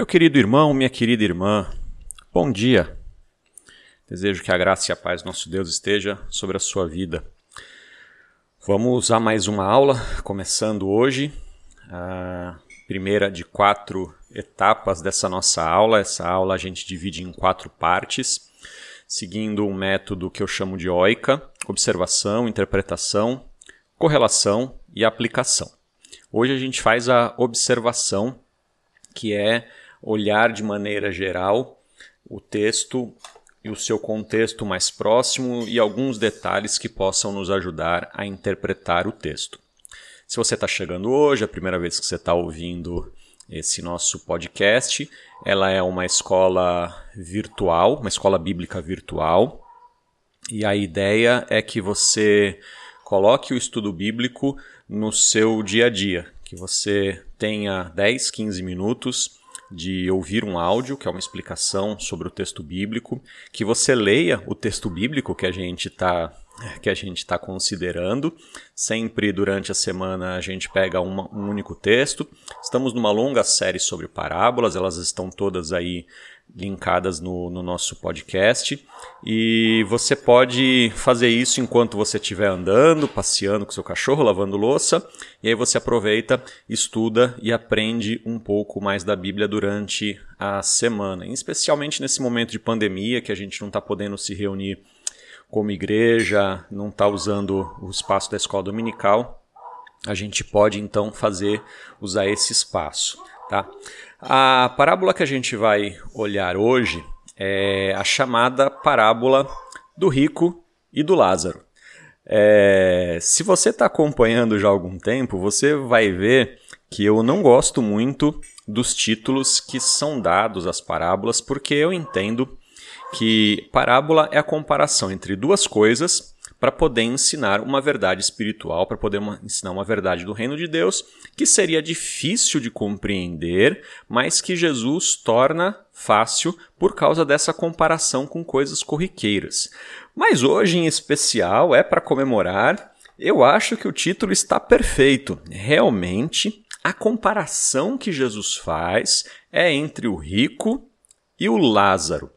Meu querido irmão, minha querida irmã, bom dia. Desejo que a graça e a paz do nosso Deus esteja sobre a sua vida. Vamos a mais uma aula, começando hoje, a primeira de quatro etapas dessa nossa aula. Essa aula a gente divide em quatro partes, seguindo um método que eu chamo de OICA: observação, interpretação, correlação e aplicação. Hoje a gente faz a observação, que é olhar de maneira geral o texto e o seu contexto mais próximo e alguns detalhes que possam nos ajudar a interpretar o texto. Se você está chegando hoje, é a primeira vez que você está ouvindo esse nosso podcast, ela é uma escola virtual, uma escola bíblica virtual, e a ideia é que você coloque o estudo bíblico no seu dia a dia, que você tenha 10, 15 minutos de ouvir um áudio, que é uma explicação sobre o texto bíblico, que você leia o texto bíblico que a gente está que a gente está considerando. Sempre durante a semana a gente pega uma, um único texto. Estamos numa longa série sobre parábolas, elas estão todas aí linkadas no, no, nosso podcast. E você pode fazer isso enquanto você estiver andando, passeando com seu cachorro, lavando louça. E aí você aproveita, estuda e aprende um pouco mais da Bíblia durante a semana. Especialmente nesse momento de pandemia que a gente não está podendo se reunir como igreja, não está usando o espaço da escola dominical. A gente pode então fazer usar esse espaço, tá? A parábola que a gente vai olhar hoje é a chamada parábola do rico e do Lázaro. É, se você está acompanhando já há algum tempo, você vai ver que eu não gosto muito dos títulos que são dados às parábolas, porque eu entendo que parábola é a comparação entre duas coisas para poder ensinar uma verdade espiritual, para poder uma, ensinar uma verdade do reino de Deus que seria difícil de compreender, mas que Jesus torna fácil por causa dessa comparação com coisas corriqueiras. Mas hoje, em especial, é para comemorar. Eu acho que o título está perfeito. Realmente, a comparação que Jesus faz é entre o rico e o Lázaro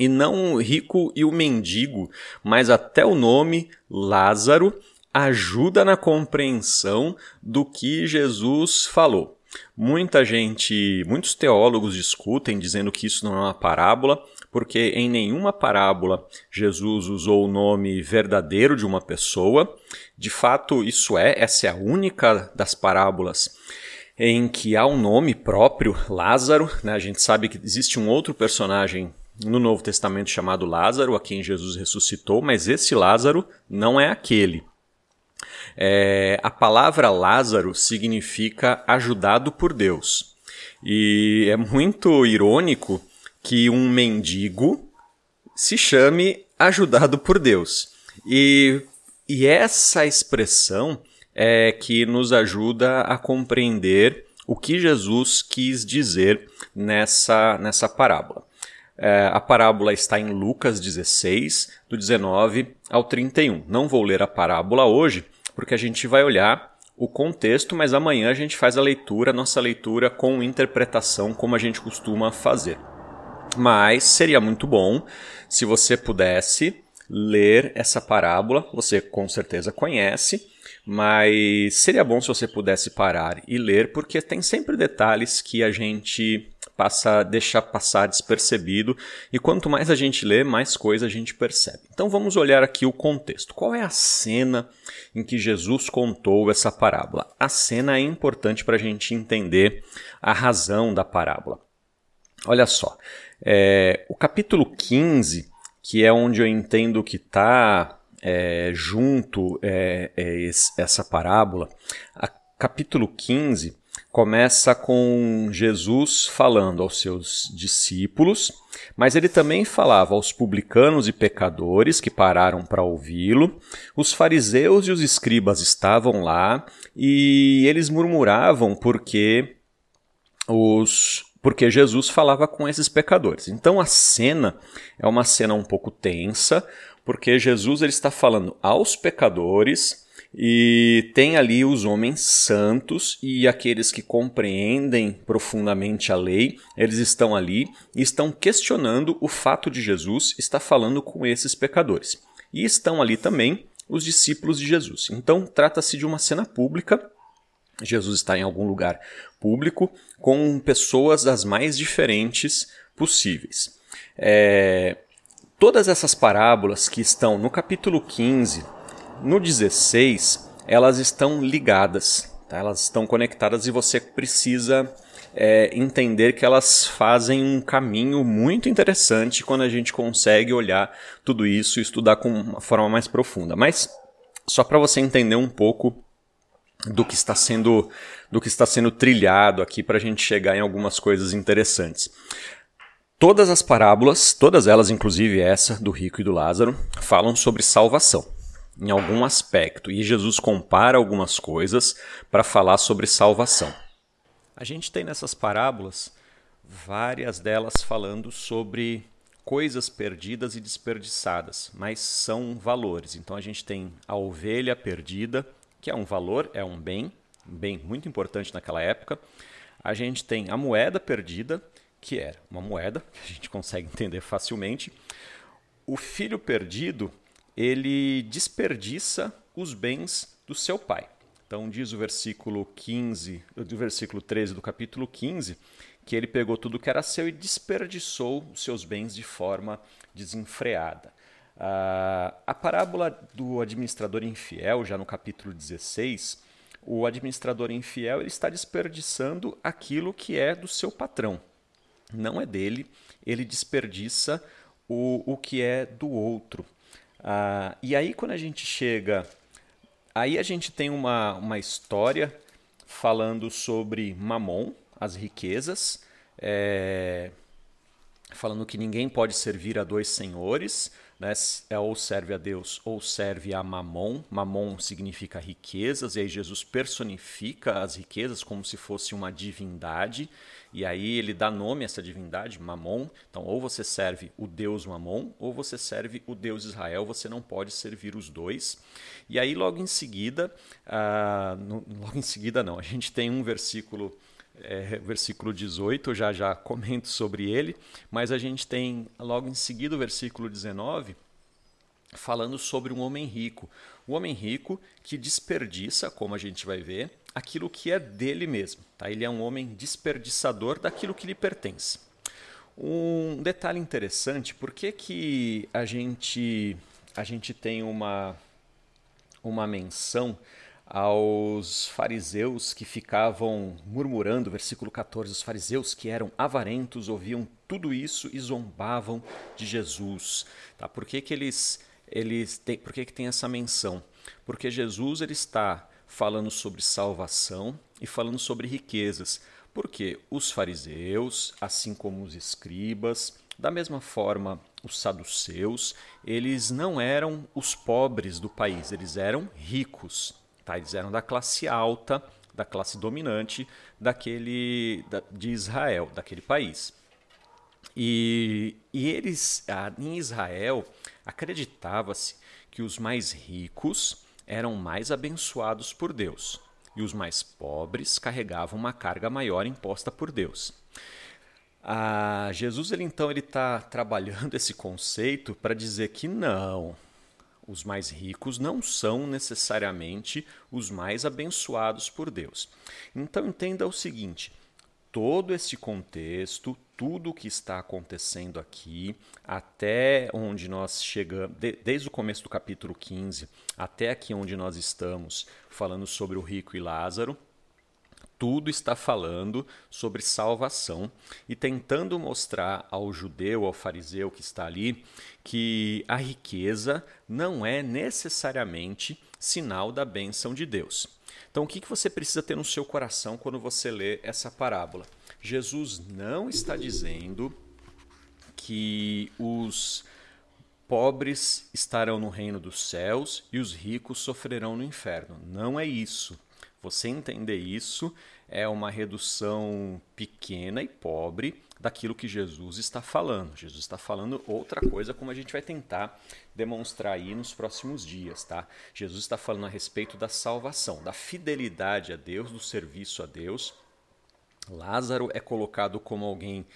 e não o rico e o mendigo, mas até o nome Lázaro ajuda na compreensão do que Jesus falou. Muita gente, muitos teólogos discutem dizendo que isso não é uma parábola, porque em nenhuma parábola Jesus usou o nome verdadeiro de uma pessoa. De fato, isso é, essa é a única das parábolas em que há um nome próprio, Lázaro. Né? A gente sabe que existe um outro personagem no Novo Testamento chamado Lázaro, a quem Jesus ressuscitou, mas esse Lázaro não é aquele. É, a palavra Lázaro significa ajudado por Deus. E é muito irônico que um mendigo se chame ajudado por Deus. E, e essa expressão é que nos ajuda a compreender o que Jesus quis dizer nessa, nessa parábola. É, a parábola está em Lucas 16, do 19 ao 31. Não vou ler a parábola hoje, porque a gente vai olhar o contexto, mas amanhã a gente faz a leitura, nossa leitura com interpretação, como a gente costuma fazer. Mas seria muito bom se você pudesse ler essa parábola, você com certeza conhece, mas seria bom se você pudesse parar e ler, porque tem sempre detalhes que a gente passa deixar passar despercebido e quanto mais a gente lê, mais coisa a gente percebe. Então vamos olhar aqui o contexto. Qual é a cena em que Jesus contou essa parábola? A cena é importante para a gente entender a razão da parábola. Olha só, é, o capítulo 15, que é onde eu entendo que está é, junto é, é essa parábola, capítulo 15 começa com Jesus falando aos seus discípulos, mas ele também falava aos publicanos e pecadores que pararam para ouvi-lo. Os fariseus e os escribas estavam lá e eles murmuravam porque os porque Jesus falava com esses pecadores. Então a cena é uma cena um pouco tensa, porque Jesus ele está falando aos pecadores E tem ali os homens santos e aqueles que compreendem profundamente a lei, eles estão ali e estão questionando o fato de Jesus estar falando com esses pecadores. E estão ali também os discípulos de Jesus. Então, trata-se de uma cena pública. Jesus está em algum lugar público com pessoas das mais diferentes possíveis. É, todas essas parábolas que estão no capítulo 15, no 16, elas estão ligadas, tá? elas estão conectadas e você precisa é, entender que elas fazem um caminho muito interessante quando a gente consegue olhar tudo isso e estudar com uma forma mais profunda. Mas só para você entender um pouco do que está sendo do que está sendo trilhado aqui para a gente chegar em algumas coisas interessantes. Todas as parábolas, todas elas, inclusive essa do rico e do Lázaro, falam sobre salvação em algum aspecto e Jesus compara algumas coisas para falar sobre salvação. A gente tem nessas parábolas várias delas falando sobre coisas perdidas e desperdiçadas, mas são valores. Então a gente tem a ovelha perdida, que é um valor, é um bem, um bem muito importante naquela época. A gente tem a moeda perdida, que era uma moeda, que a gente consegue entender facilmente. O filho perdido, ele desperdiça os bens do seu pai. Então diz o versículo 15, do versículo 13 do capítulo 15, que ele pegou tudo que era seu e desperdiçou os seus bens de forma desenfreada. Uh, a parábola do administrador infiel, já no capítulo 16, o administrador infiel ele está desperdiçando aquilo que é do seu patrão. Não é dele, ele desperdiça o, o que é do outro. Uh, e aí, quando a gente chega Aí a gente tem uma, uma história falando sobre Mamon, as riquezas, é, falando que ninguém pode servir a dois senhores, né? É ou serve a Deus ou serve a Mamon. Mamon significa riquezas, e aí Jesus personifica as riquezas como se fosse uma divindade. E aí ele dá nome a essa divindade, Mamon. Então, ou você serve o Deus Mamon, ou você serve o Deus Israel. Você não pode servir os dois. E aí, logo em seguida, uh, no, logo em seguida não, a gente tem um versículo, é, versículo 18, eu já já comento sobre ele, mas a gente tem logo em seguida o versículo 19, falando sobre um homem rico. O homem rico que desperdiça, como a gente vai ver, aquilo que é dele mesmo. Tá? Ele é um homem desperdiçador daquilo que lhe pertence. Um detalhe interessante, por que, que a, gente, a gente tem uma, uma menção aos fariseus que ficavam murmurando, versículo 14, os fariseus que eram avarentos ouviam tudo isso e zombavam de Jesus. Tá? Por que, que eles, eles têm, por que, que tem essa menção? Porque Jesus ele está falando sobre salvação e falando sobre riquezas. Porque os fariseus, assim como os escribas, da mesma forma os saduceus, eles não eram os pobres do país, eles eram ricos. Tá? Eles eram da classe alta, da classe dominante daquele da, de Israel, daquele país. E, e eles, em Israel, acreditava-se que os mais ricos eram mais abençoados por Deus, e os mais pobres carregavam uma carga maior imposta por Deus. Ah, Jesus ele então ele está trabalhando esse conceito para dizer que não, os mais ricos não são necessariamente os mais abençoados por Deus. Então entenda o seguinte: todo esse contexto, tudo o que está acontecendo aqui, até onde nós chegamos, desde o começo do capítulo 15 até aqui onde nós estamos, falando sobre o rico e Lázaro, tudo está falando sobre salvação e tentando mostrar ao judeu, ao fariseu que está ali, que a riqueza não é necessariamente sinal da bênção de Deus. Então, o que você precisa ter no seu coração quando você lê essa parábola? Jesus não está dizendo que os pobres estarão no reino dos céus e os ricos sofrerão no inferno. Não é isso. Você entender isso é uma redução pequena e pobre daquilo que Jesus está falando. Jesus está falando outra coisa, como a gente vai tentar demonstrar aí nos próximos dias, tá? Jesus está falando a respeito da salvação, da fidelidade a Deus, do serviço a Deus. Lázaro é colocado como alguém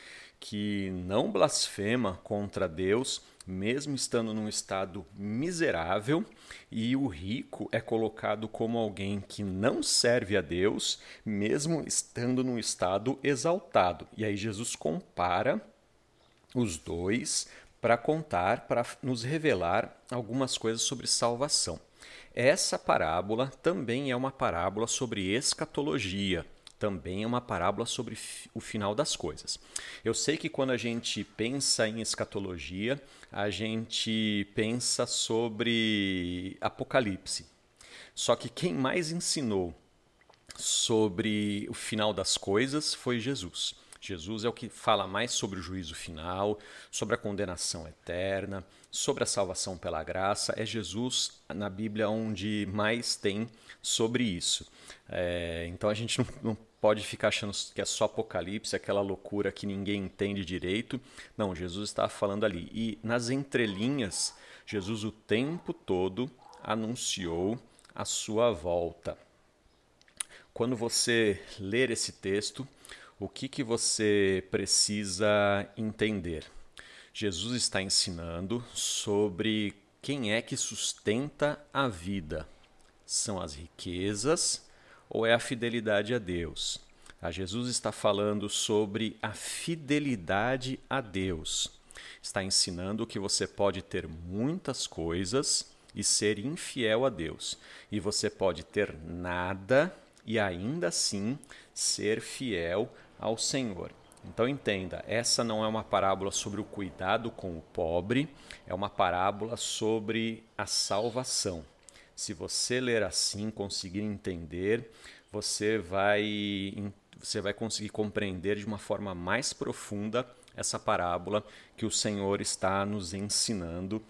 que não blasfema contra Deus, mesmo estando num estado miserável, e o rico é colocado como alguém que não serve a Deus, mesmo estando num estado exaltado. E aí Jesus compara os dois para contar, para nos revelar algumas coisas sobre salvação. Essa parábola também é uma parábola sobre escatologia também é uma parábola sobre o final das coisas. Eu sei que quando a gente pensa em escatologia, a gente pensa sobre Apocalipse. Só que quem mais ensinou sobre o final das coisas foi Jesus. Jesus é o que fala mais sobre o juízo final, sobre a condenação eterna, sobre a salvação pela graça. É Jesus na Bíblia onde mais tem sobre isso. É, então a gente não, não pode ficar achando que é só Apocalipse, aquela loucura que ninguém entende direito. Não, Jesus está falando ali. E nas entrelinhas, Jesus o tempo todo anunciou a sua volta. Quando você ler esse texto, o que, que você precisa entender? Jesus está ensinando sobre quem é que sustenta a vida. São as riquezas ou é a fidelidade a Deus? A Jesus está falando sobre a fidelidade a Deus. Está ensinando que você pode ter muitas coisas e ser infiel a Deus. E você pode ter nada e ainda assim ser fiel ao Senhor. Então entenda, essa não é uma parábola sobre o cuidado com o pobre, é uma parábola sobre a salvação. Se você ler assim, conseguir entender, você vai você vai conseguir compreender de uma forma mais profunda essa parábola que o Senhor está nos ensinando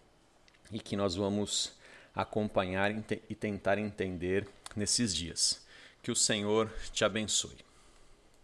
e que nós vamos acompanhar e tentar entender nesses dias. Que o Senhor te abençoe.